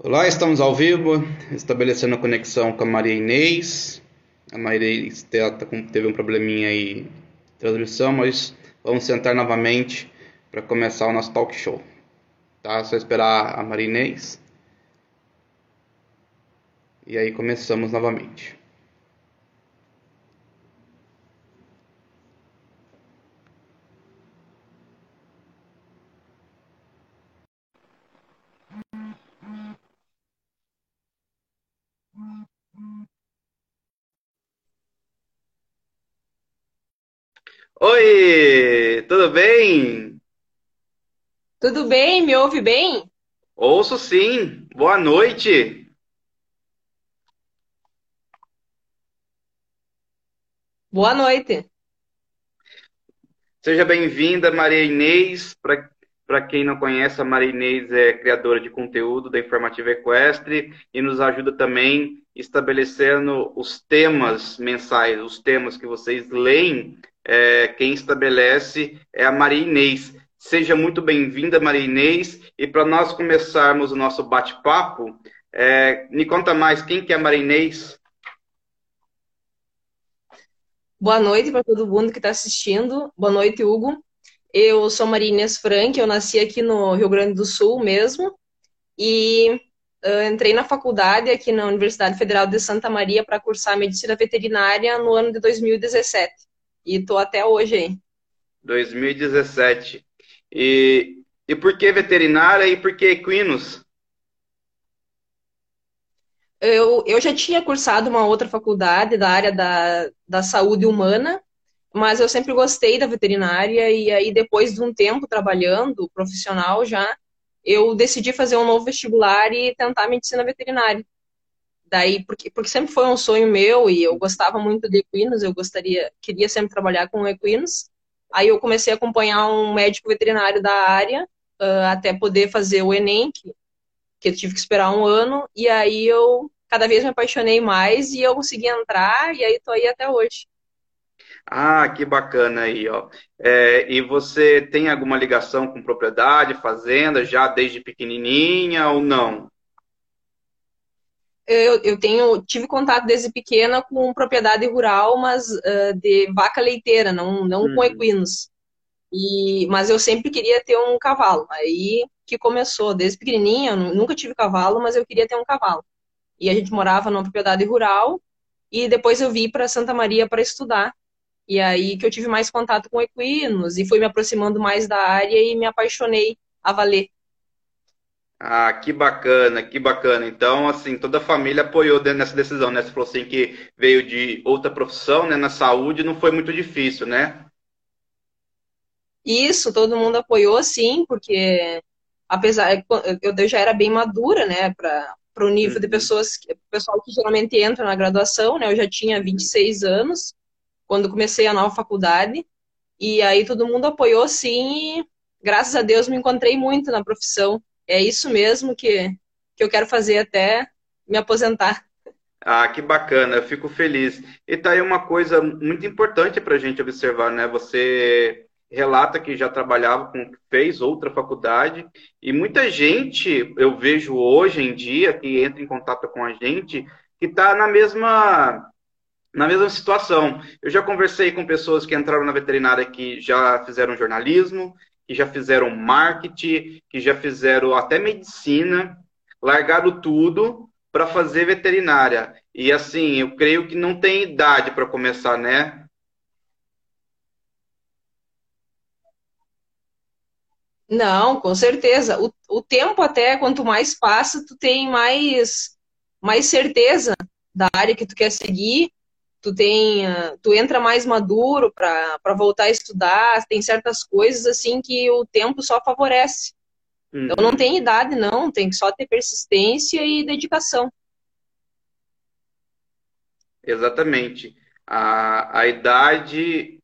Olá, estamos ao vivo, estabelecendo a conexão com a Maria Inês. A Maria Inês teve um probleminha aí de transmissão, mas vamos sentar novamente para começar o nosso talk show. Tá? Só esperar a Maria Inês. E aí começamos novamente. Oi, tudo bem? Tudo bem? Me ouve bem? Ouço sim. Boa noite. Boa noite. Seja bem-vinda, Maria Inês. Para quem não conhece, a Maria Inês é criadora de conteúdo da Informativa Equestre e nos ajuda também estabelecendo os temas mensais, os temas que vocês leem é, quem estabelece é a Maria Inês. Seja muito bem-vinda, Maria Inês. E para nós começarmos o nosso bate-papo, é, me conta mais, quem que é a Maria Inês? Boa noite para todo mundo que está assistindo. Boa noite, Hugo. Eu sou Maria Inês Frank, eu nasci aqui no Rio Grande do Sul mesmo. E uh, entrei na faculdade aqui na Universidade Federal de Santa Maria para cursar medicina veterinária no ano de 2017. E tô até hoje aí. 2017. E, e por que veterinária e por que equinos? Eu, eu já tinha cursado uma outra faculdade da área da, da saúde humana, mas eu sempre gostei da veterinária e aí depois de um tempo trabalhando, profissional já, eu decidi fazer um novo vestibular e tentar medicina veterinária. Daí, porque, porque sempre foi um sonho meu e eu gostava muito de equinos, eu gostaria, queria sempre trabalhar com equinos. Aí eu comecei a acompanhar um médico veterinário da área uh, até poder fazer o Enem, que, que eu tive que esperar um ano, e aí eu cada vez me apaixonei mais e eu consegui entrar, e aí tô aí até hoje. Ah, que bacana aí, ó. É, e você tem alguma ligação com propriedade, fazenda, já desde pequenininha ou não? Eu, eu tenho tive contato desde pequena com propriedade rural, mas uh, de vaca leiteira, não, não uhum. com equinos. E, mas eu sempre queria ter um cavalo. Aí que começou, desde pequenininha, eu nunca tive cavalo, mas eu queria ter um cavalo. E a gente morava numa propriedade rural, e depois eu vim para Santa Maria para estudar. E aí que eu tive mais contato com equinos, e fui me aproximando mais da área e me apaixonei a valer. Ah, que bacana, que bacana. Então, assim, toda a família apoiou nessa decisão, né? Você falou assim que veio de outra profissão, né? Na saúde não foi muito difícil, né? Isso, todo mundo apoiou, sim, porque apesar eu já era bem madura, né, para o nível uhum. de pessoas, pessoal que geralmente entra na graduação, né? Eu já tinha 26 anos quando comecei a nova faculdade. E aí todo mundo apoiou, sim, e graças a Deus me encontrei muito na profissão é isso mesmo que, que eu quero fazer até me aposentar. Ah, que bacana, eu fico feliz. E tá aí uma coisa muito importante para a gente observar, né? Você relata que já trabalhava com, fez outra faculdade, e muita gente, eu vejo hoje em dia, que entra em contato com a gente, que está na mesma na mesma situação. Eu já conversei com pessoas que entraram na veterinária que já fizeram jornalismo, que já fizeram marketing, que já fizeram até medicina, largaram tudo para fazer veterinária. E assim, eu creio que não tem idade para começar, né? Não, com certeza. O, o tempo até, quanto mais passa, tu tem mais, mais certeza da área que tu quer seguir tu tem, tu entra mais maduro para voltar a estudar, tem certas coisas assim que o tempo só favorece. Uhum. Então não tem idade não, tem que só ter persistência e dedicação. Exatamente. A, a idade,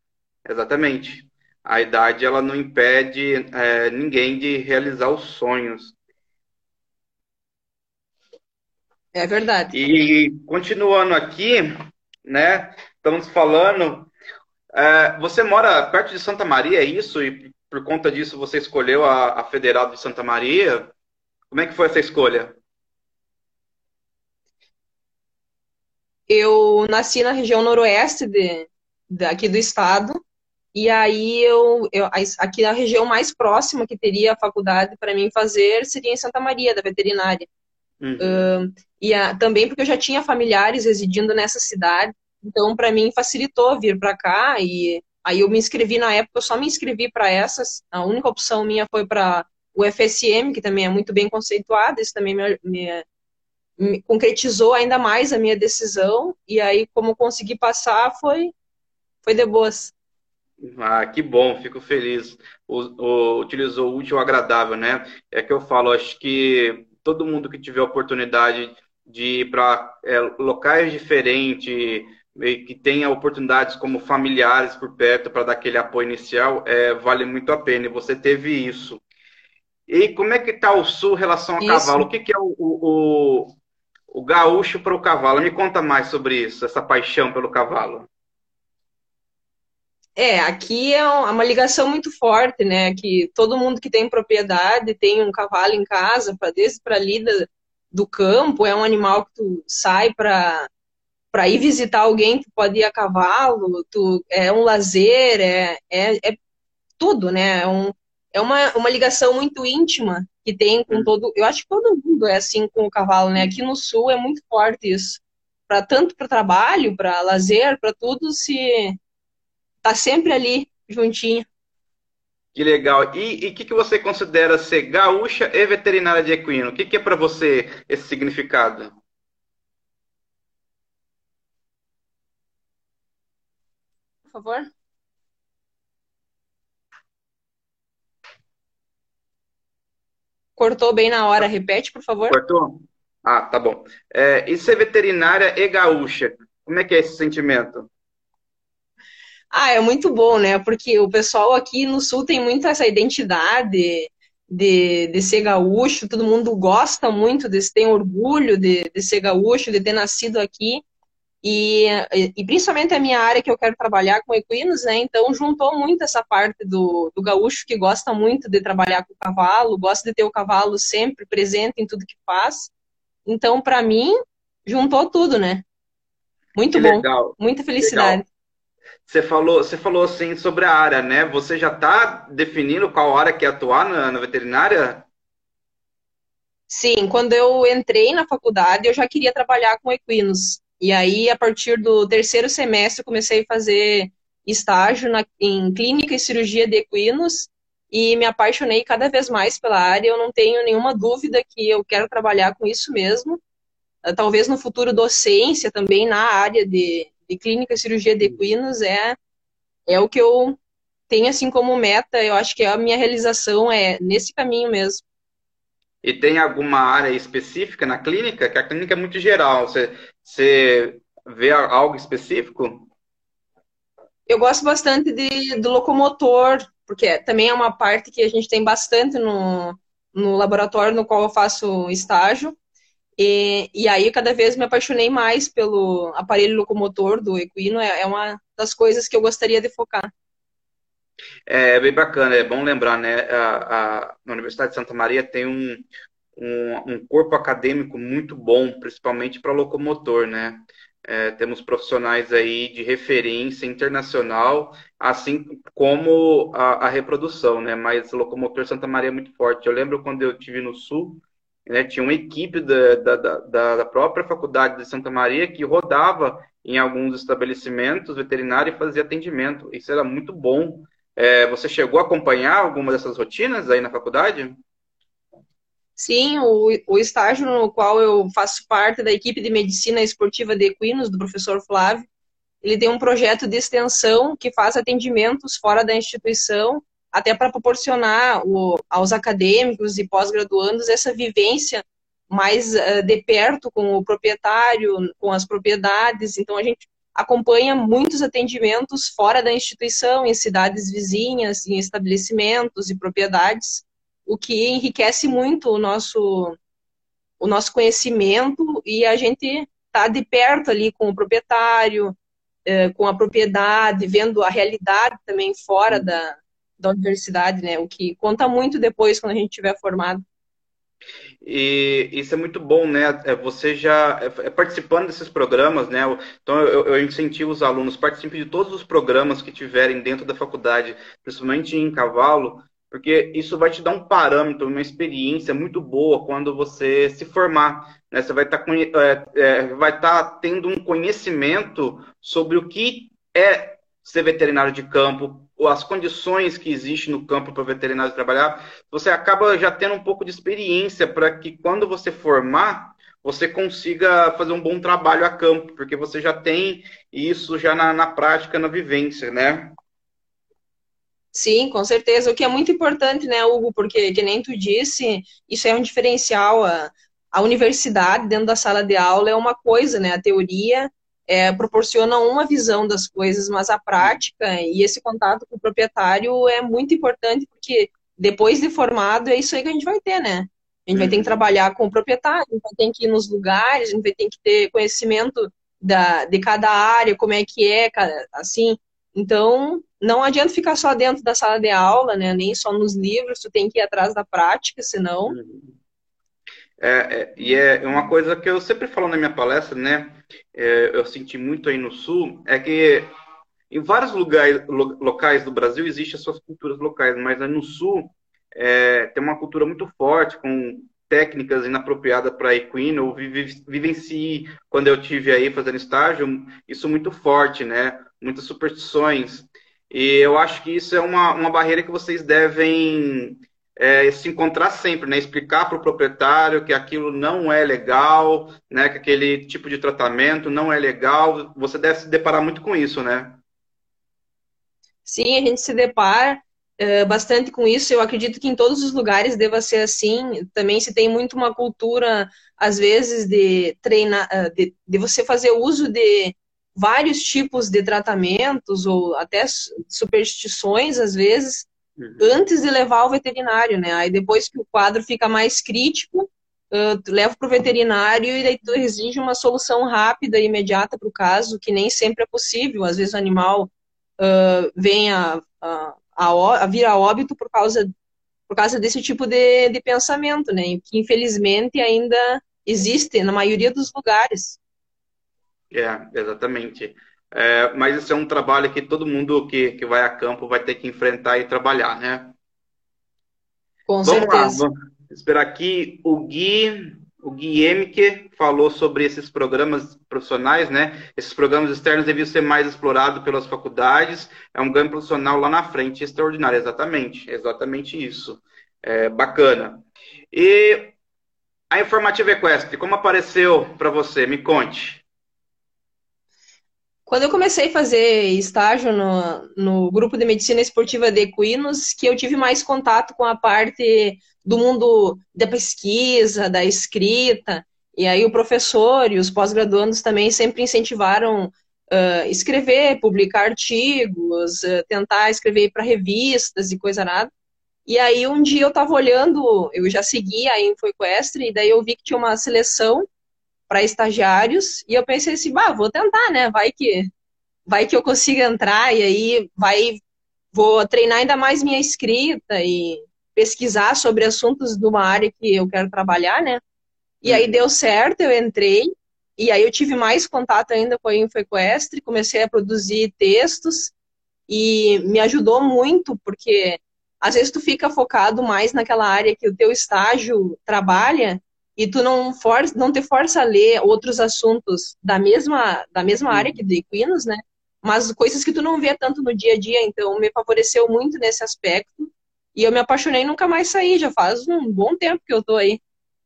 exatamente. A idade ela não impede é, ninguém de realizar os sonhos. É verdade. E continuando aqui, né? Estamos falando. É, você mora perto de Santa Maria, é isso? E por conta disso você escolheu a, a Federal de Santa Maria? Como é que foi essa escolha? Eu nasci na região noroeste de, daqui do estado, e aí eu, eu, aqui na região mais próxima que teria a faculdade para mim fazer seria em Santa Maria da veterinária. Uhum. Uh, e a, também porque eu já tinha familiares residindo nessa cidade, então para mim facilitou vir para cá e aí eu me inscrevi na época, eu só me inscrevi para essas. A única opção minha foi para o FSM, que também é muito bem conceituado, isso também me, me, me concretizou ainda mais a minha decisão e aí como consegui passar foi foi de boas. Ah, que bom, fico feliz. O, o, utilizou o útil agradável, né? É que eu falo, acho que todo mundo que tiver oportunidade de ir para é, locais diferentes, que tenha oportunidades como familiares por perto para dar aquele apoio inicial, é, vale muito a pena. E você teve isso. E como é que está o sul em relação ao isso. cavalo? O que, que é o, o, o gaúcho para o cavalo? Me conta mais sobre isso, essa paixão pelo cavalo. É, aqui é uma ligação muito forte, né? Que todo mundo que tem propriedade tem um cavalo em casa, para desde para lida do campo, é um animal que tu sai para para ir visitar alguém, tu pode ir a cavalo, tu, é um lazer, é, é, é tudo, né? É, um, é uma, uma ligação muito íntima que tem com todo. Eu acho que todo mundo é assim com o cavalo, né? Aqui no sul é muito forte isso. Pra, tanto para trabalho, para lazer, para tudo, se tá sempre ali, juntinho. Que legal. E o que, que você considera ser gaúcha e veterinária de equino? O que, que é para você esse significado? Por favor. Cortou bem na hora. Repete, por favor. Cortou? Ah, tá bom. É, e ser veterinária e gaúcha? Como é que é esse sentimento? Ah, é muito bom, né? Porque o pessoal aqui no sul tem muito essa identidade de, de ser gaúcho, todo mundo gosta muito, de, tem orgulho de, de ser gaúcho, de ter nascido aqui. E, e, principalmente a minha área que eu quero trabalhar com equinos, né? Então juntou muito essa parte do, do gaúcho que gosta muito de trabalhar com o cavalo, gosta de ter o cavalo sempre presente em tudo que faz. Então, para mim, juntou tudo, né? Muito que bom. Legal. Muita felicidade. Legal. Você falou, você falou assim sobre a área, né? Você já está definindo qual área quer atuar na, na veterinária? Sim, quando eu entrei na faculdade, eu já queria trabalhar com equinos. E aí, a partir do terceiro semestre, eu comecei a fazer estágio na, em clínica e cirurgia de equinos e me apaixonei cada vez mais pela área. Eu não tenho nenhuma dúvida que eu quero trabalhar com isso mesmo. Talvez no futuro docência também na área de, de clínica e cirurgia de equinos é, é o que eu tenho assim como meta. Eu acho que a minha realização é nesse caminho mesmo. E tem alguma área específica na clínica? Que a clínica é muito geral. Você, você vê algo específico? Eu gosto bastante de, do locomotor, porque também é uma parte que a gente tem bastante no, no laboratório no qual eu faço estágio. E, e aí, cada vez me apaixonei mais pelo aparelho locomotor do equino, é, é uma das coisas que eu gostaria de focar. É bem bacana, é bom lembrar, né? A, a, na Universidade de Santa Maria tem um, um, um corpo acadêmico muito bom, principalmente para locomotor, né? É, temos profissionais aí de referência internacional, assim como a, a, reprodução, né? Mas locomotor Santa Maria é muito forte. Eu lembro quando eu estive no Sul, né, tinha uma equipe da, da, da, própria faculdade de Santa Maria que rodava em alguns estabelecimentos veterinários e fazia atendimento. Isso era muito bom. É, você chegou a acompanhar alguma dessas rotinas aí na faculdade? Sim, o, o estágio no qual eu faço parte da equipe de medicina esportiva de equinos, do professor Flávio, ele tem um projeto de extensão que faz atendimentos fora da instituição até para proporcionar o, aos acadêmicos e pós-graduandos essa vivência mais uh, de perto com o proprietário, com as propriedades. Então, a gente acompanha muitos atendimentos fora da instituição, em cidades vizinhas, em estabelecimentos e propriedades, o que enriquece muito o nosso, o nosso conhecimento e a gente está de perto ali com o proprietário, uh, com a propriedade, vendo a realidade também fora da, da universidade, né? O que conta muito depois quando a gente tiver formado. E isso é muito bom, né? É, você já é, é participando desses programas, né? Então eu, eu incentivo os alunos, participem de todos os programas que tiverem dentro da faculdade, principalmente em cavalo, porque isso vai te dar um parâmetro, uma experiência muito boa quando você se formar. Né? Você vai estar, tá, é, é, vai estar tá tendo um conhecimento sobre o que é ser veterinário de campo, as condições que existem no campo para o veterinário trabalhar. Você acaba já tendo um pouco de experiência para que quando você formar, você consiga fazer um bom trabalho a campo, porque você já tem isso já na, na prática, na vivência, né? Sim, com certeza. O que é muito importante, né, Hugo, porque, que nem tu disse, isso é um diferencial. A, a universidade, dentro da sala de aula, é uma coisa, né? A teoria é, proporciona uma visão das coisas, mas a prática e esse contato com o proprietário é muito importante, porque depois de formado, é isso aí que a gente vai ter, né? A gente vai ter que uhum. trabalhar com o proprietário, a gente vai ter que ir nos lugares, a gente vai ter que ter conhecimento da, de cada área, como é que é, assim. Então, não adianta ficar só dentro da sala de aula, né? Nem só nos livros, tu tem que ir atrás da prática, senão. É, é, e é uma coisa que eu sempre falo na minha palestra, né? É, eu senti muito aí no sul, é que em vários lugares, locais do Brasil existem as suas culturas locais, mas no sul é, tem uma cultura muito forte, com técnicas inapropriadas para equino. Eu vivencie, quando eu tive aí fazendo estágio, isso muito forte, né? Muitas superstições. E eu acho que isso é uma, uma barreira que vocês devem é, se encontrar sempre, né? Explicar para o proprietário que aquilo não é legal, né? Que aquele tipo de tratamento não é legal. Você deve se deparar muito com isso, né? Sim, a gente se depara uh, bastante com isso. Eu acredito que em todos os lugares deva ser assim. Também se tem muito uma cultura, às vezes, de treinar, uh, de, de você fazer uso de vários tipos de tratamentos ou até superstições, às vezes, uhum. antes de levar ao veterinário, né? Aí depois que o quadro fica mais crítico, uh, tu leva para o veterinário e daí tu exige uma solução rápida e imediata para o caso, que nem sempre é possível. Às vezes o animal uh, vem a, a, a, a vir a óbito por causa, por causa desse tipo de, de pensamento, né? Que infelizmente ainda existe na maioria dos lugares. É, exatamente. É, mas isso é um trabalho que todo mundo que, que vai a campo vai ter que enfrentar e trabalhar, né? Com vamos certeza. Lá, vamos esperar aqui o Gui, o Gui Emke falou sobre esses programas profissionais, né? Esses programas externos deviam ser mais explorados pelas faculdades. É um ganho profissional lá na frente, extraordinário, exatamente, exatamente isso. É, bacana. E a Informativa Equestre, como apareceu para você? Me conte. Quando eu comecei a fazer estágio no, no grupo de medicina esportiva de equinos, que eu tive mais contato com a parte do mundo da pesquisa, da escrita, e aí o professor e os pós-graduandos também sempre incentivaram uh, escrever, publicar artigos, uh, tentar escrever para revistas e coisa nada. E aí um dia eu estava olhando, eu já seguia a Info Equestre, e daí eu vi que tinha uma seleção para estagiários e eu pensei assim, bah, vou tentar, né? Vai que vai que eu consiga entrar e aí vai vou treinar ainda mais minha escrita e pesquisar sobre assuntos de uma área que eu quero trabalhar, né? E aí uhum. deu certo, eu entrei e aí eu tive mais contato ainda com a InfoEquestre, comecei a produzir textos e me ajudou muito porque às vezes tu fica focado mais naquela área que o teu estágio trabalha e tu não, for, não te força a ler outros assuntos da mesma, da mesma área que de equinos, né? Mas coisas que tu não vê tanto no dia a dia, então me favoreceu muito nesse aspecto. E eu me apaixonei e nunca mais saí, já faz um bom tempo que eu tô aí.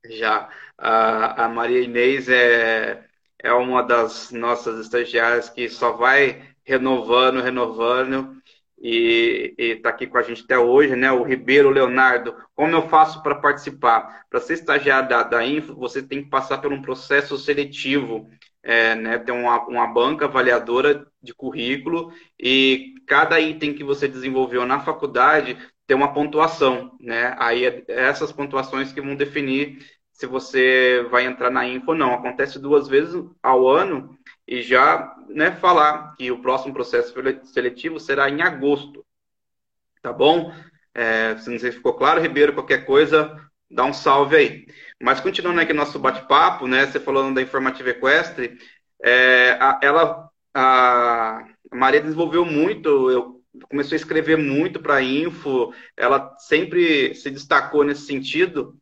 Já. A, a Maria Inês é, é uma das nossas estagiárias que só vai renovando, renovando e está aqui com a gente até hoje, né? O Ribeiro Leonardo. Como eu faço para participar? Para ser estagiário da, da Info, você tem que passar por um processo seletivo, é, né? Tem uma, uma banca avaliadora de currículo e cada item que você desenvolveu na faculdade tem uma pontuação, né? Aí é essas pontuações que vão definir se você vai entrar na Info ou não. Acontece duas vezes ao ano e já né, falar que o próximo processo seletivo será em agosto. Tá bom? É, se não sei se ficou claro, Ribeiro, qualquer coisa, dá um salve aí. Mas continuando aqui nosso bate-papo, né? Você falando da informativa equestre, é, a, ela, a, Maria desenvolveu muito, eu começou a escrever muito para Info, ela sempre se destacou nesse sentido.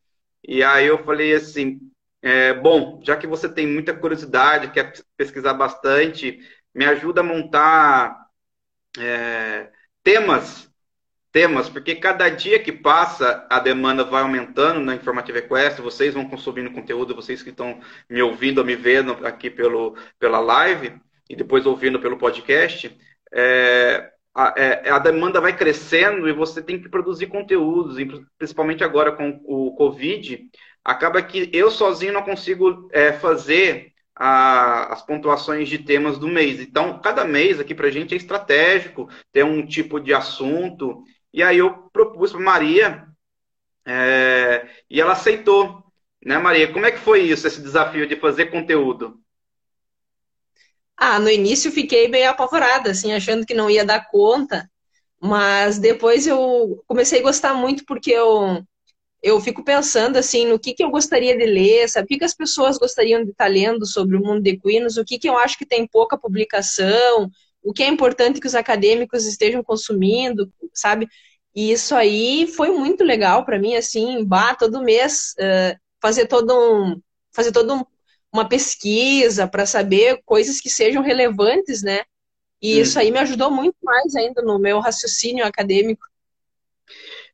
E aí eu falei assim, é, bom, já que você tem muita curiosidade, quer pesquisar bastante, me ajuda a montar é, temas, temas, porque cada dia que passa a demanda vai aumentando na Informativa Equestre, vocês vão consumindo conteúdo, vocês que estão me ouvindo ou me vendo aqui pelo, pela live e depois ouvindo pelo podcast, é, a, é, a, demanda vai crescendo e você tem que produzir conteúdos, principalmente agora com o Covid, acaba que eu sozinho não consigo é, fazer a, as pontuações de temas do mês. Então, cada mês aqui para a gente é estratégico, ter um tipo de assunto. E aí eu propus para Maria é, e ela aceitou. Né, Maria? Como é que foi isso, esse desafio de fazer conteúdo? Ah, no início fiquei bem apavorada, assim, achando que não ia dar conta, mas depois eu comecei a gostar muito porque eu eu fico pensando assim no que, que eu gostaria de ler, sabe? O que, que as pessoas gostariam de estar lendo sobre o mundo de equinos, o que, que eu acho que tem pouca publicação, o que é importante que os acadêmicos estejam consumindo, sabe? E isso aí foi muito legal para mim, assim, bah, todo mês uh, fazer todo um fazer todo um, uma pesquisa para saber coisas que sejam relevantes, né? E hum. isso aí me ajudou muito mais ainda no meu raciocínio acadêmico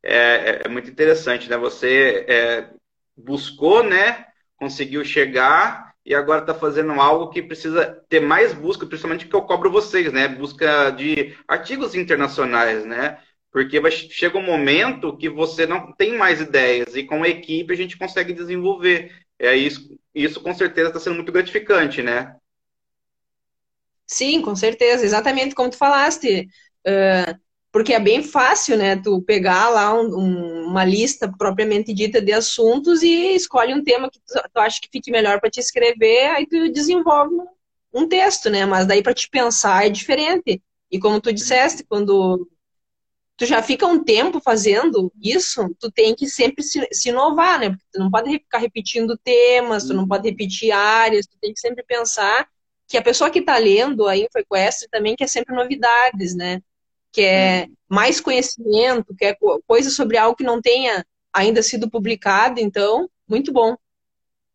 é, é, é muito interessante, né? Você é, buscou, né? Conseguiu chegar e agora está fazendo algo que precisa ter mais busca, principalmente que eu cobro vocês, né? Busca de artigos internacionais, né? Porque vai, chega um momento que você não tem mais ideias e com a equipe a gente consegue desenvolver. É isso, isso com certeza está sendo muito gratificante, né? Sim, com certeza, exatamente como tu falaste. Uh, porque é bem fácil, né, tu pegar lá um, um, uma lista propriamente dita de assuntos e escolhe um tema que tu, tu acha que fique melhor para te escrever, aí tu desenvolve um texto, né, mas daí para te pensar é diferente. E como tu disseste, quando tu já fica um tempo fazendo isso, tu tem que sempre se, se inovar, né, porque tu não pode ficar repetindo temas, tu não pode repetir áreas, tu tem que sempre pensar que a pessoa que está lendo a InfoEquestre também quer sempre novidades, né, quer hum. mais conhecimento, quer coisa sobre algo que não tenha ainda sido publicado, então, muito bom.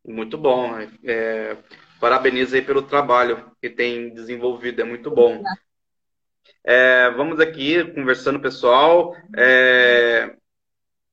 Muito bom. É, parabenizo aí pelo trabalho que tem desenvolvido, é muito bom. É, vamos aqui conversando, pessoal. É,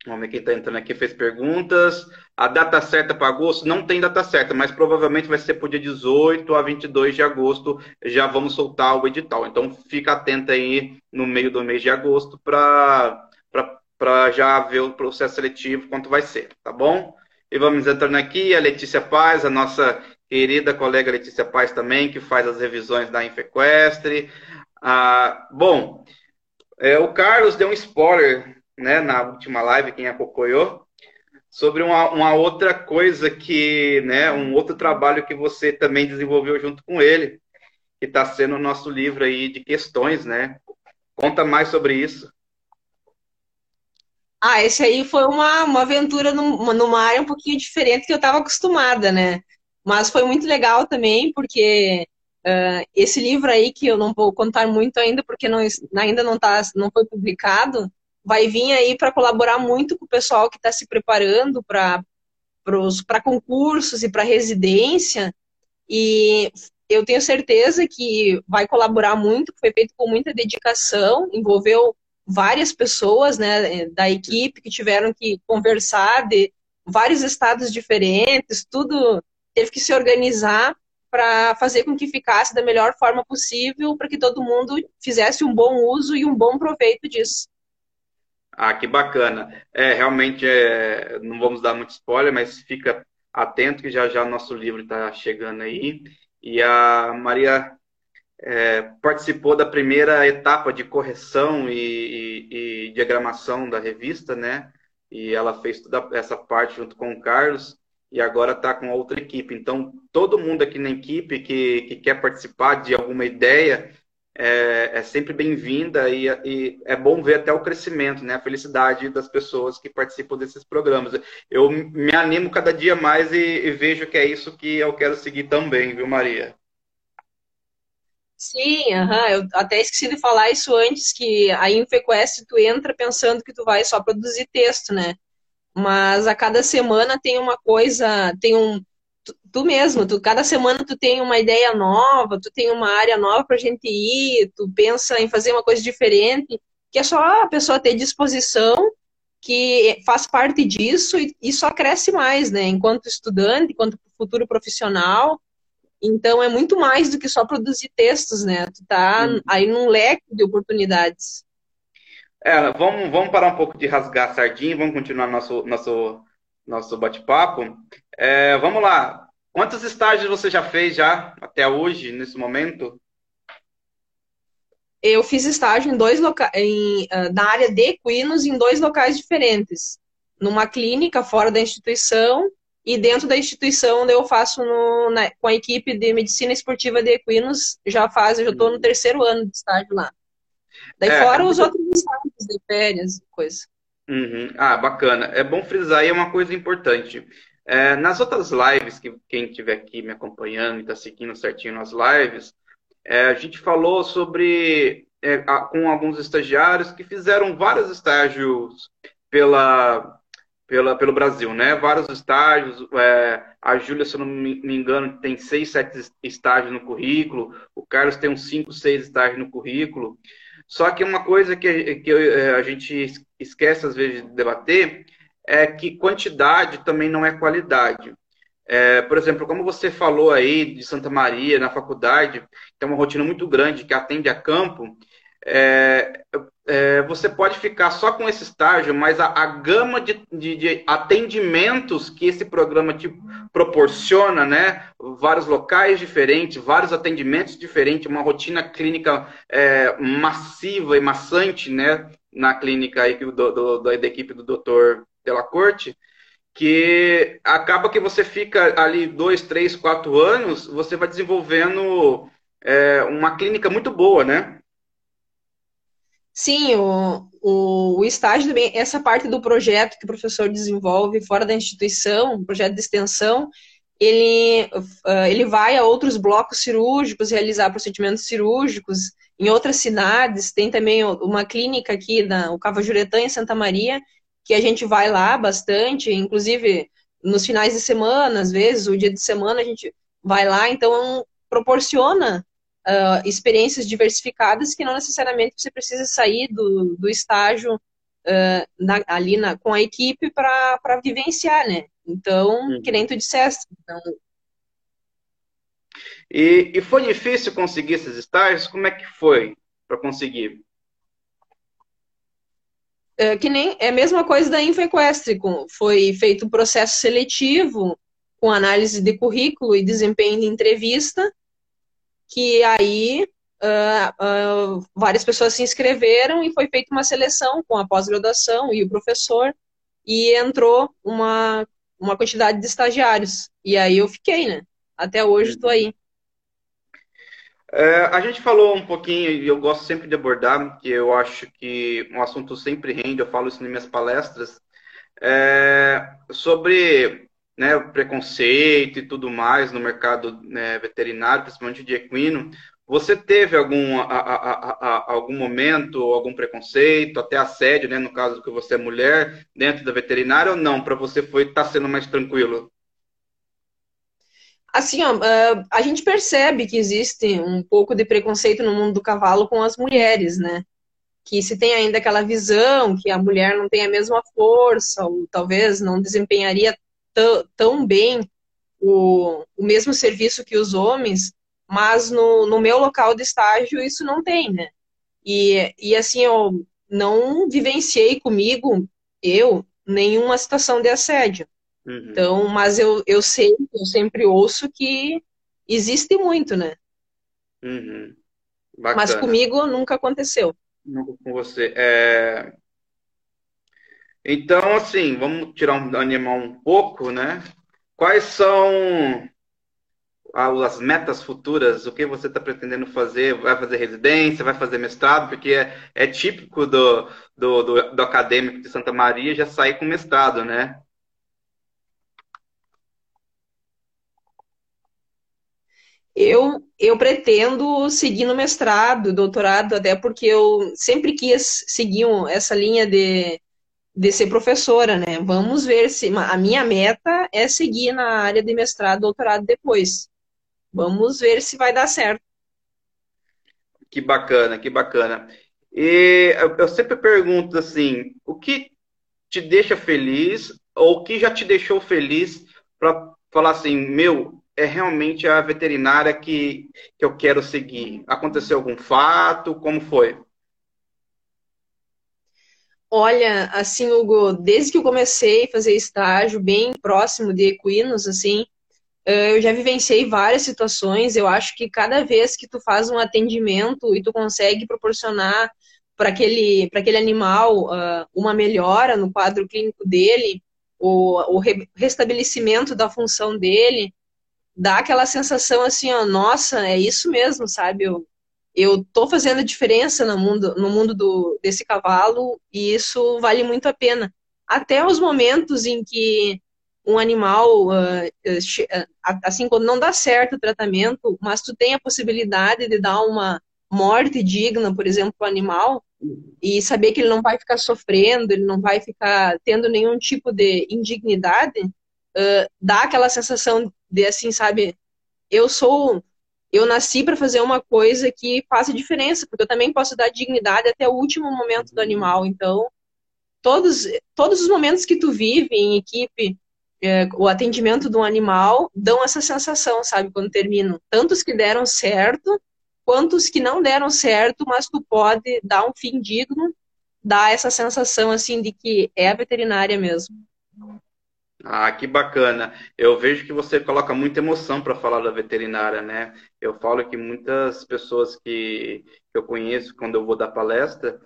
vamos ver quem está entrando aqui, fez perguntas. A data certa para agosto não tem data certa, mas provavelmente vai ser para o dia 18 a 22 de agosto. Já vamos soltar o edital. Então fica atento aí no meio do mês de agosto para já ver o processo seletivo, quanto vai ser, tá bom? E vamos entrando aqui, a Letícia Paz, a nossa querida colega Letícia Paz também, que faz as revisões da Infequestre. Ah, bom, é, o Carlos deu um spoiler né, na última live, quem acompanhou, sobre uma, uma, outra coisa que, né, um outro trabalho que você também desenvolveu junto com ele, que está sendo o nosso livro aí de questões, né? Conta mais sobre isso. Ah, esse aí foi uma, uma aventura numa, numa área um pouquinho diferente que eu estava acostumada, né? Mas foi muito legal também, porque uh, esse livro aí, que eu não vou contar muito ainda, porque não, ainda não, tá, não foi publicado, vai vir aí para colaborar muito com o pessoal que está se preparando para concursos e para residência. E eu tenho certeza que vai colaborar muito, foi feito com muita dedicação, envolveu várias pessoas né, da equipe que tiveram que conversar de vários estados diferentes, tudo teve que se organizar para fazer com que ficasse da melhor forma possível, para que todo mundo fizesse um bom uso e um bom proveito disso. Ah, que bacana. É, realmente, é, não vamos dar muito spoiler, mas fica atento que já já nosso livro está chegando aí. E a Maria é, participou da primeira etapa de correção e, e, e, diagramação da revista, né? E ela fez toda essa parte junto com o Carlos e agora está com outra equipe. Então, todo mundo aqui na equipe que, que quer participar de alguma ideia, é, é sempre bem-vinda e, e, é bom ver até o crescimento, né? A felicidade das pessoas que participam desses programas. Eu me animo cada dia mais e, e vejo que é isso que eu quero seguir também, viu, Maria? Sim, uhum. eu até esqueci de falar isso antes, que a InfoQuest tu entra pensando que tu vai só produzir texto, né? Mas a cada semana tem uma coisa, tem um, tu, tu, mesmo, tu, cada semana tu tem uma ideia nova, tu tem uma área nova para a gente ir, tu pensa em fazer uma coisa diferente, que é só a pessoa ter disposição, que faz parte disso e, e só cresce mais, né? Enquanto estudante, enquanto futuro profissional. Então é muito mais do que só produzir textos, né? Tu tá uhum. aí num leque de oportunidades. É, vamos, vamos parar um pouco de rasgar a sardinha, vamos continuar nosso, nosso, nosso bate-papo. É, vamos lá. Quantos estágios você já fez já até hoje, nesse momento? Eu fiz estágio em dois locais, uh, na área de equinos em dois locais diferentes. Numa clínica fora da instituição e dentro da instituição onde eu faço no, na, com a equipe de medicina esportiva de equinos, já faz, eu já estou no terceiro ano de estágio lá. Daí é, fora os outros estágios de férias e coisa. Uhum. Ah, bacana. É bom frisar aí uma coisa importante. É, nas outras lives, que quem estiver aqui me acompanhando e está seguindo certinho nas lives, é, a gente falou sobre é, a, com alguns estagiários que fizeram vários estágios pela, pela, pelo Brasil, né? Vários estágios. É, a Júlia, se eu não me engano, tem seis, sete estágios no currículo. O Carlos tem uns cinco, seis estágios no currículo. Só que uma coisa que, que é, a gente esquece às vezes de debater é que quantidade também não é qualidade. É, por exemplo, como você falou aí de Santa Maria, na faculdade, tem uma rotina muito grande que atende a campo, é, é, você pode ficar só com esse estágio, mas a, a gama de, de, de, atendimentos que esse programa te proporciona, né? Vários locais diferentes, vários atendimentos diferentes, uma rotina clínica é, massiva e maçante, né? Na clínica aí do, do, da equipe do doutor pela corte, que acaba que você fica ali dois, três, quatro anos, você vai desenvolvendo é, uma clínica muito boa, né? Sim, o, o, o, estágio também, essa parte do projeto que o professor desenvolve fora da instituição, projeto de extensão, ele, uh, ele vai a outros blocos cirúrgicos, realizar procedimentos cirúrgicos em outras cidades. Tem também uma clínica aqui, na, o Cava Juretã, em Santa Maria, que a gente vai lá bastante, inclusive nos finais de semana, às vezes, o dia de semana a gente vai lá, então proporciona uh, experiências diversificadas que não necessariamente você precisa sair do, do estágio uh, na, ali na, com a equipe para vivenciar, né? Então, uhum. que nem tu disseste. Então... E, e foi difícil conseguir esses estágios? Como é que foi para conseguir? É, que nem é a mesma coisa da InfoEquestre, foi feito um processo seletivo com análise de currículo e desempenho de entrevista, que aí uh, uh, várias pessoas se inscreveram e foi feita uma seleção com a pós-graduação e o professor, e entrou uma, uma quantidade de estagiários. E aí eu fiquei, né? Até hoje estou aí. É, a gente falou um pouquinho, e eu gosto sempre de abordar, que eu acho que um assunto sempre rende, eu falo isso nas minhas palestras, é, sobre né, preconceito e tudo mais no mercado né, veterinário, principalmente de equino. Você teve algum, a, a, a, algum momento, algum preconceito, até assédio, né, no caso que você é mulher, dentro da veterinária ou não? Para você foi estar tá sendo mais tranquilo? Assim, ó, ah, a gente percebe que existe um pouco de preconceito no mundo do cavalo com as mulheres, né? Que se tem ainda aquela visão que a mulher não tem a mesma força, ou talvez não desempenharia tão bem o, o mesmo serviço que os homens, mas no, no meu local de estágio isso não tem, né? E, e assim, eu não vivenciei comigo, eu, nenhuma situação de assédio. Uhum. Então, mas eu, eu sei, eu sempre ouço que existe muito, né? Uhum. Mas comigo nunca aconteceu. Nunca com você. É... Então, assim, vamos tirar um animal um pouco, né? Quais são as metas futuras, o que você está pretendendo fazer? Vai fazer residência, vai fazer mestrado? Porque é, é típico do, do, do, do acadêmico de Santa Maria já sair com mestrado, né? Eu, eu pretendo seguir no mestrado, doutorado, até porque eu sempre quis seguir essa linha de, de ser professora, né? Vamos ver se. A minha meta é seguir na área de mestrado, doutorado depois. Vamos ver se vai dar certo. Que bacana, que bacana. E eu sempre pergunto assim: o que te deixa feliz ou o que já te deixou feliz para falar assim, meu, é realmente a veterinária que, que eu quero seguir? Aconteceu algum fato? Como foi? Olha, assim, Hugo, desde que eu comecei a fazer estágio bem próximo de equinos, assim, eh, eu já vivenciei várias situações. Eu acho que cada vez que tu faz um atendimento e tu consegue proporcionar para aquele, aquele animal uh, uma melhora no quadro clínico dele, o, o restabelecimento da função dele, dá aquela sensação assim, ó, nossa, é isso mesmo, sabe? Eu, eu tô fazendo diferença no mundo, no mundo do, desse cavalo e isso vale muito a pena. Até os momentos em que um animal, uh, assim, quando não dá certo o tratamento, mas tu tem a possibilidade de dar uma morte digna, por exemplo, para o animal, e saber que ele não vai ficar sofrendo, ele não vai ficar tendo nenhum tipo de indignidade, uh, dá aquela sensação de assim, sabe, eu sou, eu nasci para fazer uma coisa que faça diferença, porque eu também posso dar dignidade até o último momento do animal. Então, todos, todos os momentos que tu vive em equipe, é, o atendimento de um animal dão essa sensação, sabe, quando terminam. Tantos que deram certo, quantos que não deram certo, mas tu pode dar um fim digno, dar essa sensação, assim, de que é a veterinária mesmo. Ah, que bacana. Eu vejo que você coloca muita emoção para falar da veterinária, né? Eu falo que muitas pessoas que, eu conheço quando eu vou dar palestra,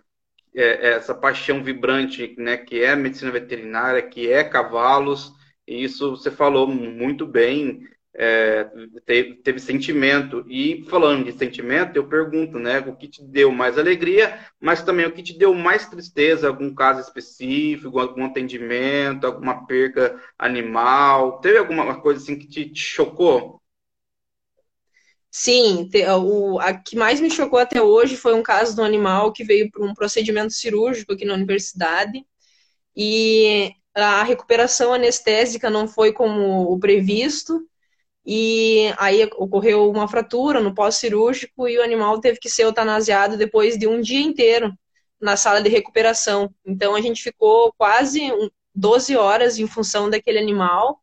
é, é essa paixão vibrante, né, que é a medicina veterinária, que é cavalos, e isso você falou muito bem, é, teve, teve, sentimento. E falando de sentimento, eu pergunto, né, o que te deu mais alegria, mas também o que te deu mais tristeza, algum caso específico, algum atendimento, alguma perca animal, teve alguma coisa assim que te, te chocou? Sim, o a que mais me chocou até hoje foi um caso de um animal que veio para um procedimento cirúrgico aqui na universidade e a recuperação anestésica não foi como o previsto, e aí ocorreu uma fratura no pós-cirúrgico e o animal teve que ser eutanasiado depois de um dia inteiro na sala de recuperação. Então a gente ficou quase 12 horas em função daquele animal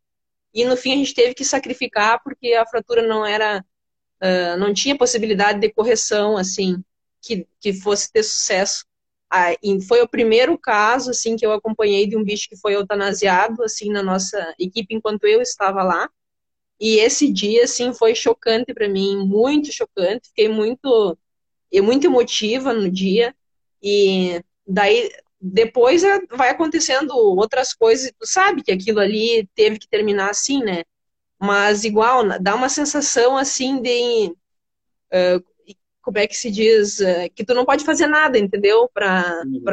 e no fim a gente teve que sacrificar porque a fratura não era, uh, não tinha possibilidade de correção assim que, que fosse ter sucesso. Ah, foi o primeiro caso assim que eu acompanhei de um bicho que foi eutanasiado assim na nossa equipe enquanto eu estava lá. E esse dia assim foi chocante para mim, muito chocante. Fiquei muito muito emotiva no dia. E daí depois é, vai acontecendo outras coisas, tu sabe que aquilo ali teve que terminar assim, né? Mas igual, dá uma sensação assim de uh, como é que se diz, é, que tu não pode fazer nada, entendeu? Para uhum.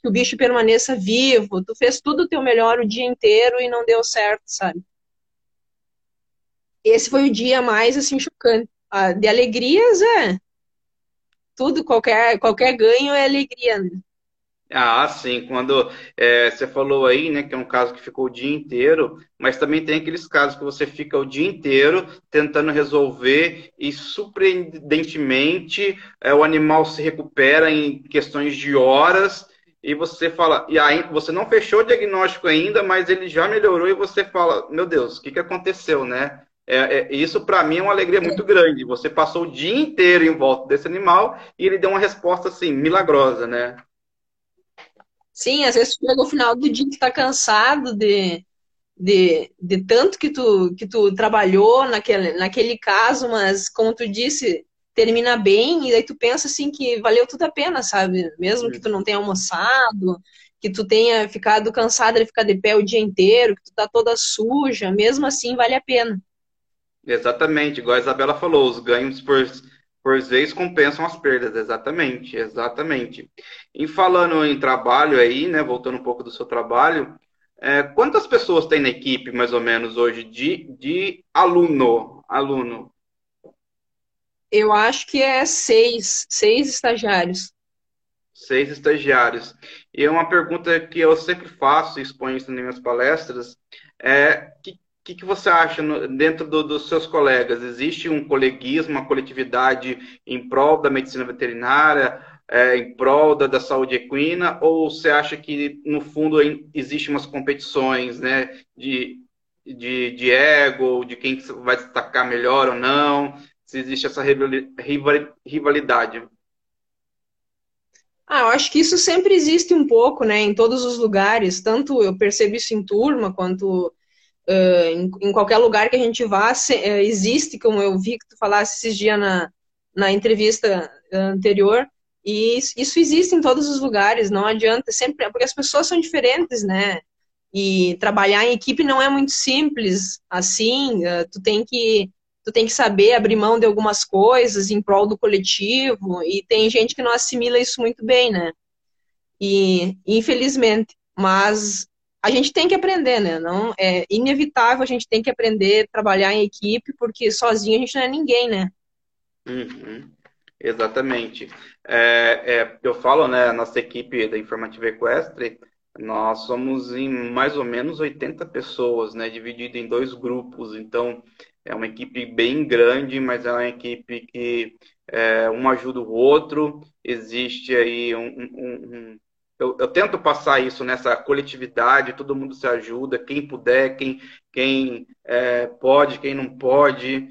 que o bicho permaneça vivo. Tu fez tudo o teu melhor o dia inteiro e não deu certo, sabe? Esse foi o dia mais, assim, chocante. Ah, de alegrias, é. Tudo, qualquer, qualquer ganho é alegria, né? Ah, sim. Quando é, você falou aí, né, que é um caso que ficou o dia inteiro, mas também tem aqueles casos que você fica o dia inteiro tentando resolver e surpreendentemente é, o animal se recupera em questões de horas e você fala, e aí você não fechou o diagnóstico ainda, mas ele já melhorou e você fala, meu Deus, o que, que aconteceu, né? É, é, isso para mim é uma alegria muito grande. Você passou o dia inteiro em volta desse animal e ele deu uma resposta assim milagrosa, né? Sim, às vezes chega no final do dia que tá cansado de, de, de tanto que tu, que tu trabalhou naquele, naquele caso, mas como tu disse, termina bem, e aí tu pensa assim que valeu tudo a pena, sabe? Mesmo que tu não tenha almoçado, que tu tenha ficado cansada de ficar de pé o dia inteiro, que tu tá toda suja, mesmo assim vale a pena. Exatamente, igual a Isabela falou, os ganhos por, por vezes compensam as perdas, exatamente, exatamente. E falando em trabalho aí, né, voltando um pouco do seu trabalho, é, quantas pessoas tem na equipe, mais ou menos, hoje, de, de aluno, aluno? Eu acho que é seis, seis estagiários. Seis estagiários. E é uma pergunta que eu sempre faço e exponho isso nas minhas palestras, é que que, que, você acha no, dentro do, dos seus colegas? Existe um coleguismo, uma coletividade em prol da medicina veterinária, é, em prol da, da, saúde equina, ou você acha que, no fundo, existem umas competições né, de, de, de ego, de quem vai destacar melhor ou não? Se existe essa rivalidade? Ah, eu acho que isso sempre existe um pouco, né, em todos os lugares. Tanto eu percebo isso em turma, quanto Uh, em, em, qualquer lugar que a gente vá, se, uh, existe, como eu vi que tu falasse esses dias na, na entrevista anterior, e isso existe em todos os lugares, não adianta sempre, porque as pessoas são diferentes, né? E trabalhar em equipe não é muito simples assim, uh, tu tem que tu tem que saber abrir mão de algumas coisas em prol do coletivo, e tem gente que não assimila isso muito bem, né? E infelizmente, mas a gente tem que aprender, né? Não é inevitável, a gente tem que aprender a trabalhar em equipe, porque sozinho a gente não é ninguém, né? Uhum. Exatamente. É, é, eu falo, né, nossa equipe da Informativa Equestre, nós somos em mais ou menos 80 pessoas, né, dividido em dois grupos. Então, é uma equipe bem grande, mas é uma equipe que é, um ajuda o outro. Existe aí um, um eu, eu, tento passar isso nessa coletividade, todo mundo se ajuda, quem puder, quem, quem é, pode, quem não pode,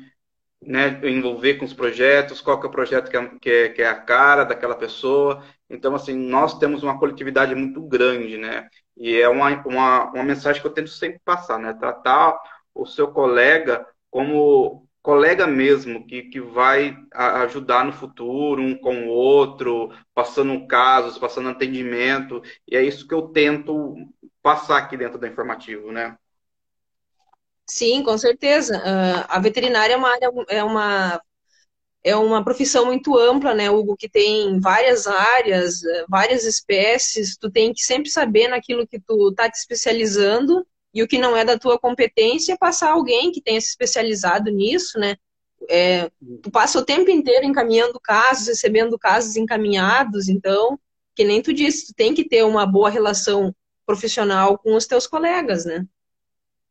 né, envolver com os projetos, qual que é o projeto que é, que é, que é a cara daquela pessoa. Então, assim, nós temos uma coletividade muito grande, né? E é uma, uma, uma mensagem que eu tento sempre passar, né? Tratar o seu colega como colega mesmo que, que vai ajudar no futuro um com o outro, passando casos, passando atendimento, e é isso que eu tento passar aqui dentro do informativo, né? Sim, com certeza. Uh, a veterinária é uma, é uma é uma profissão muito ampla, né, Hugo, que tem várias áreas, várias espécies, tu tem que sempre saber naquilo que tu está te especializando e o que não é da tua competência, passar alguém que tenha se especializado nisso, né? É, tu passa o tempo inteiro encaminhando casos, recebendo casos encaminhados, então, que nem tu disse, tu tem que ter uma boa relação profissional com os teus colegas, né?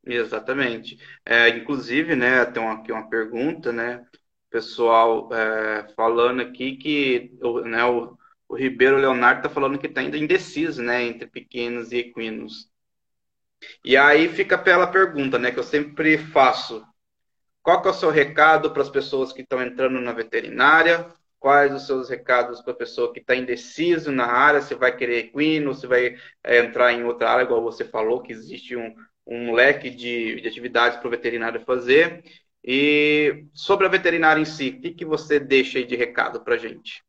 Exatamente. É, inclusive, né, tem aqui uma pergunta, né, pessoal é, falando aqui que né, o, o Ribeiro Leonardo está falando que está ainda indeciso, né, entre pequenos e equinos. E aí fica pela pergunta, né, que eu sempre faço. Qual que é o seu recado para as pessoas que estão entrando na veterinária? Quais os seus recados para a pessoa que está indeciso na área, se vai querer equino, se vai é, entrar em outra área, igual você falou, que existe um, um leque de, de atividades para o veterinário fazer. E sobre a veterinária em si, o que, que você deixa aí de recado para a gente?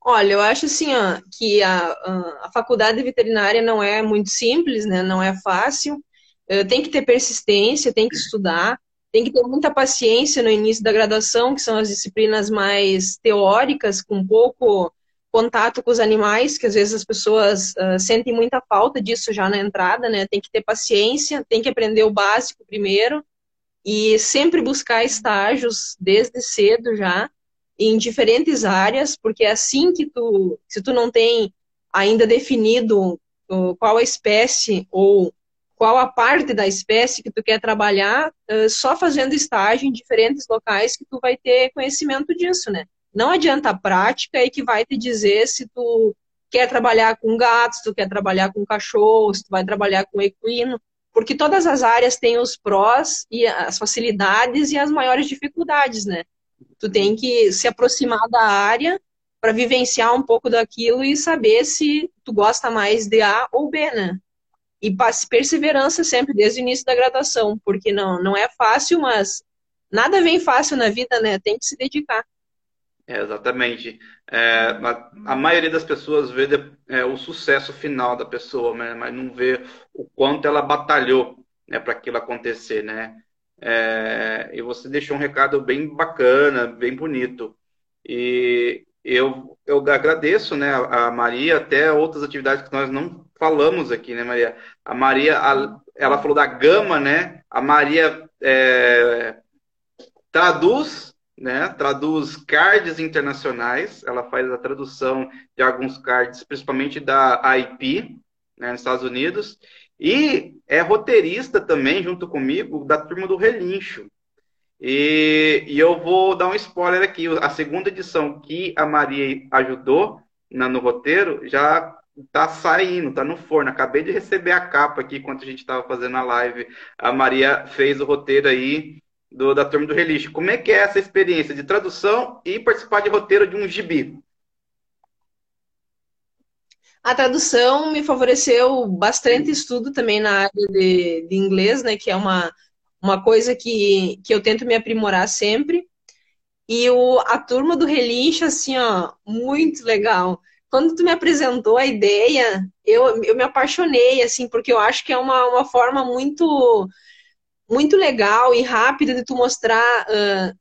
Olha, eu acho assim, ó, que a, a faculdade veterinária não é muito simples, né? Não é fácil. Eh, tem que ter persistência, tem que estudar, tem que ter muita paciência no início da graduação, que são as disciplinas mais teóricas, com pouco contato com os animais, que às vezes as pessoas uh, sentem muita falta disso já na entrada, né? Tem que ter paciência, tem que aprender o básico primeiro e sempre buscar estágios desde cedo já em diferentes áreas, porque é assim que tu, se tu não tem ainda definido qual a espécie ou qual a parte da espécie que tu quer trabalhar, só fazendo estágio em diferentes locais que tu vai ter conhecimento disso, né? Não adianta a prática e que vai te dizer se tu quer trabalhar com gatos, se tu quer trabalhar com cachorros, se tu vai trabalhar com equino, porque todas as áreas têm os prós e as facilidades e as maiores dificuldades, né? Tu tem que se aproximar da área para vivenciar um pouco daquilo e saber se tu gosta mais de A ou B, né? E perseverança sempre desde o início da graduação, porque não, não é fácil, mas nada vem fácil na vida, né? Tem que se dedicar. É, exatamente. É, a maioria das pessoas vê é, o sucesso final da pessoa, né? mas não vê o quanto ela batalhou né, para aquilo acontecer, né? É, e você deixou um recado bem bacana, bem bonito. E eu, eu agradeço né, a Maria, até outras atividades que nós não falamos aqui, né, Maria? A Maria, a, ela falou da gama, né? A Maria é, traduz, né? Traduz cards internacionais. Ela faz a tradução de alguns cards, principalmente da IP, né, nos Estados Unidos. E é roteirista também, junto comigo, da turma do Relincho. E, e, eu vou dar um spoiler aqui. A segunda edição que a Maria ajudou na, no roteiro já tá saindo, tá no forno. Acabei de receber a capa aqui enquanto a gente estava fazendo a live. A Maria fez o roteiro aí do, da turma do Relixo. Como é que é essa experiência de tradução e participar de roteiro de um gibi? A tradução me favoreceu bastante estudo também na área de, de inglês, né, que é uma, uma coisa que, que eu tento me aprimorar sempre. E o, a turma do Relincho, assim, ó, muito legal quando tu me apresentou a ideia, eu, eu me apaixonei, assim, porque eu acho que é uma, uma forma muito muito legal e rápida de tu mostrar, uh,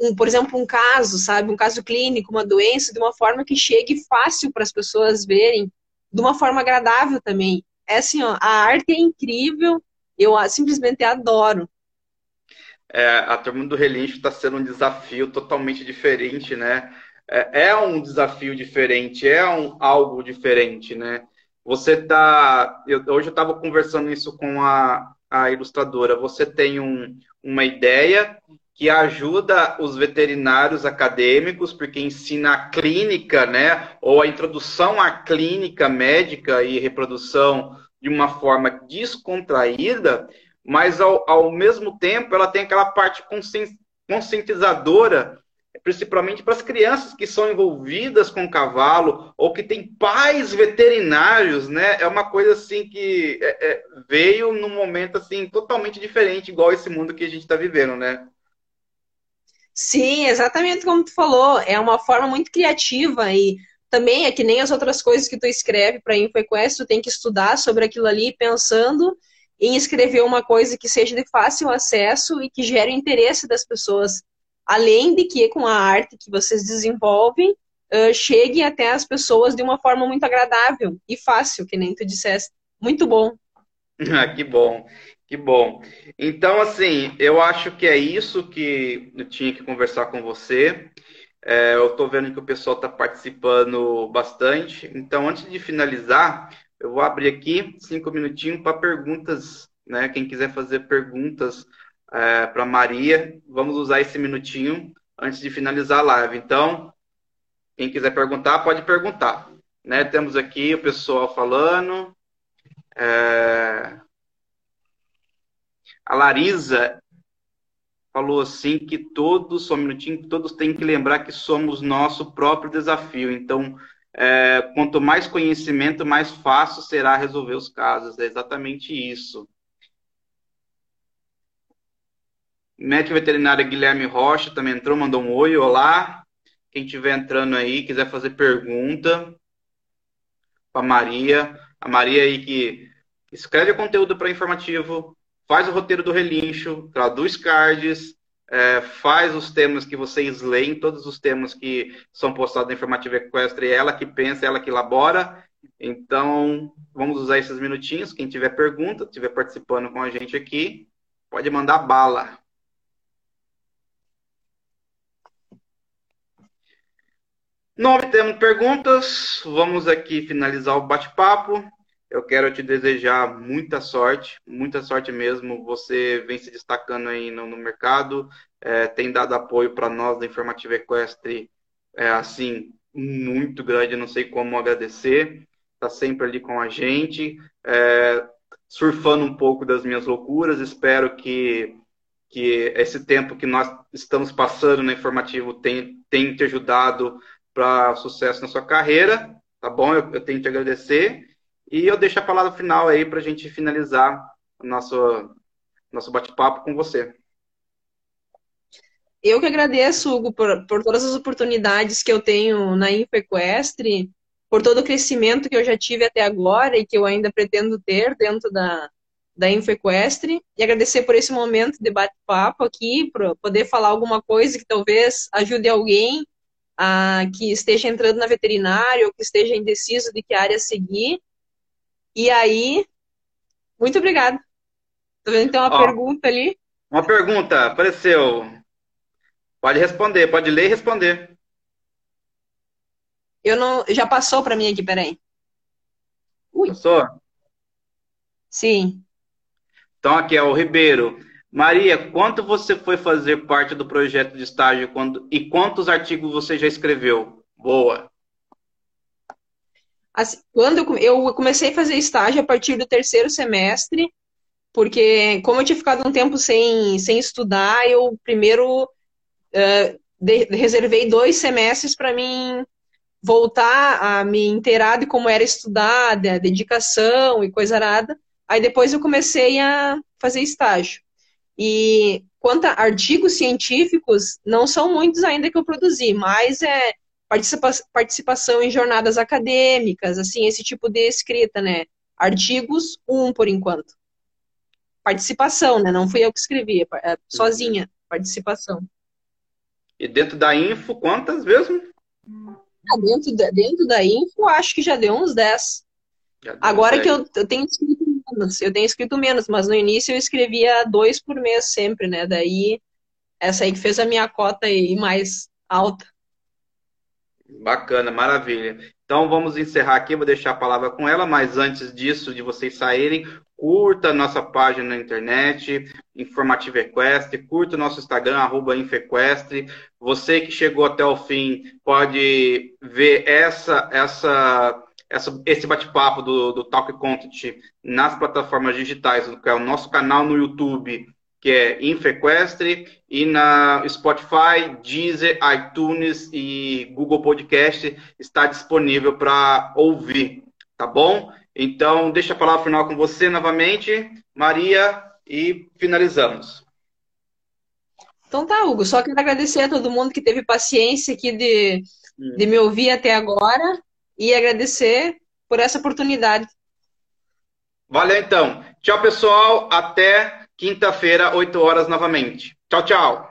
um, por exemplo, um caso, sabe? Um caso clínico, uma doença, de uma forma que chegue fácil para as pessoas verem, de uma forma agradável também. É assim, ó, a arte é incrível, eu simplesmente adoro. É, a Turma do Relincho está sendo um desafio totalmente diferente, né? É, é um desafio diferente, é um, algo diferente, né? Você tá. Eu, hoje eu estava conversando isso com a, a ilustradora. Você tem um, uma ideia que ajuda os veterinários acadêmicos, porque ensina a clínica, né? Ou a introdução à clínica médica e reprodução de uma forma descontraída, mas ao, ao mesmo tempo ela tem aquela parte conscientizadora principalmente para as crianças que são envolvidas com cavalo ou que têm pais veterinários, né? É uma coisa assim que é, é, veio num momento assim totalmente diferente, igual esse mundo que a gente está vivendo, né? Sim, exatamente como tu falou. É uma forma muito criativa e também é que nem as outras coisas que tu escreve para InfoQuest, tu tem que estudar sobre aquilo ali pensando em escrever uma coisa que seja de fácil acesso e que gere interesse das pessoas além de que com a arte que vocês desenvolvem, uh, chegue até as pessoas de uma forma muito agradável e fácil, que nem tu disseste. Muito bom. Ah, que bom, que bom. Então, assim, eu acho que é isso que eu tinha que conversar com você. É, eu estou vendo que o pessoal está participando bastante. Então, antes de finalizar, eu vou abrir aqui cinco minutinhos para perguntas, né? Quem quiser fazer perguntas é, para Maria. Vamos usar esse minutinho antes de finalizar a live. Então, quem quiser perguntar, pode perguntar. Né? Temos aqui o pessoal falando. É... A Larisa falou assim que todos, só um minutinho, todos têm que lembrar que somos nosso próprio desafio. Então, é, quanto mais conhecimento, mais fácil será resolver os casos. É exatamente isso. Médico veterinário Guilherme Rocha também entrou, mandou um oi, olá. Quem estiver entrando aí, quiser fazer pergunta para Maria. A Maria aí que escreve conteúdo para informativo, faz o roteiro do relincho, traduz cards, é, faz os temas que vocês leem, todos os temas que são postados na Informativa Equestre, ela que pensa, ela que elabora. Então, vamos usar esses minutinhos. Quem tiver pergunta, estiver participando com a gente aqui, pode mandar bala. Não temos perguntas, vamos aqui finalizar o bate-papo. Eu quero te desejar muita sorte, muita sorte mesmo. Você vem se destacando aí no, no mercado, é, tem dado apoio para nós da Informativa Equestre, é, assim, muito grande, não sei como agradecer. Está sempre ali com a gente, é, surfando um pouco das minhas loucuras. Espero que, que esse tempo que nós estamos passando no informativo tenha, tenha te ajudado para sucesso na sua carreira, tá bom? Eu, eu tenho que te agradecer. E eu deixo a palavra final aí para a gente finalizar o nosso, nosso bate-papo com você. Eu que agradeço, Hugo, por, por todas as oportunidades que eu tenho na InfoEquestre, por todo o crescimento que eu já tive até agora e que eu ainda pretendo ter dentro da, da InfoEquestre e agradecer por esse momento de bate-papo aqui, para poder falar alguma coisa que talvez ajude alguém a, que esteja entrando na veterinária ou que esteja indeciso de que área seguir. E aí, muito obrigada. Tô vendo que tem uma Ó, pergunta ali. Uma pergunta, apareceu. Pode responder, pode ler e responder. Eu não. Já passou para mim aqui, peraí. Ui. Passou? Sim. Então aqui é o Ribeiro. Maria, quanto você foi fazer parte do projeto de estágio quando, e quantos artigos você já escreveu? Boa. Assim, quando eu comecei a fazer estágio a partir do terceiro semestre, porque como eu tinha ficado um tempo sem, sem estudar, eu primeiro uh, de, reservei dois semestres para mim voltar a me inteirar de como era estudar, da dedicação e coisa nada. Aí depois eu comecei a fazer estágio. E quanto a artigos científicos, não são muitos ainda que eu produzi, mas é participa participação em jornadas acadêmicas, assim, esse tipo de escrita, né? Artigos, um por enquanto. Participação, né? Não fui eu que escrevi, é sozinha, participação. E dentro da info, quantas mesmo? Ah, dentro, da, dentro da info, acho que já deu uns 10. Agora 10. que eu, eu tenho escrito menos, eu tenho escrito menos, mas no início eu escrevia dois por mês sempre, né? Daí, essa aí que fez a minha cota aí mais alta. Bacana, maravilha. Então vamos encerrar aqui, vou deixar a palavra com ela, mas antes disso, de vocês saírem, curta a nossa página na internet, Informativa Equestre, curta o nosso Instagram, arroba Infequestre. Você que chegou até o fim pode ver essa, essa, essa esse bate-papo do, do Talk Content nas plataformas digitais, que é o nosso canal no YouTube, que é Infequestre, e na Spotify, Deezer, iTunes e Google Podcast está disponível para ouvir, tá bom? Então, deixa a palavra final com você novamente, Maria, e finalizamos. Então tá, Hugo, só quero agradecer a todo mundo que teve paciência aqui de, hum. de me ouvir até agora e agradecer por essa oportunidade. Valeu então. Tchau, pessoal. Até quinta-feira, 8 horas novamente. Tchau, tchau.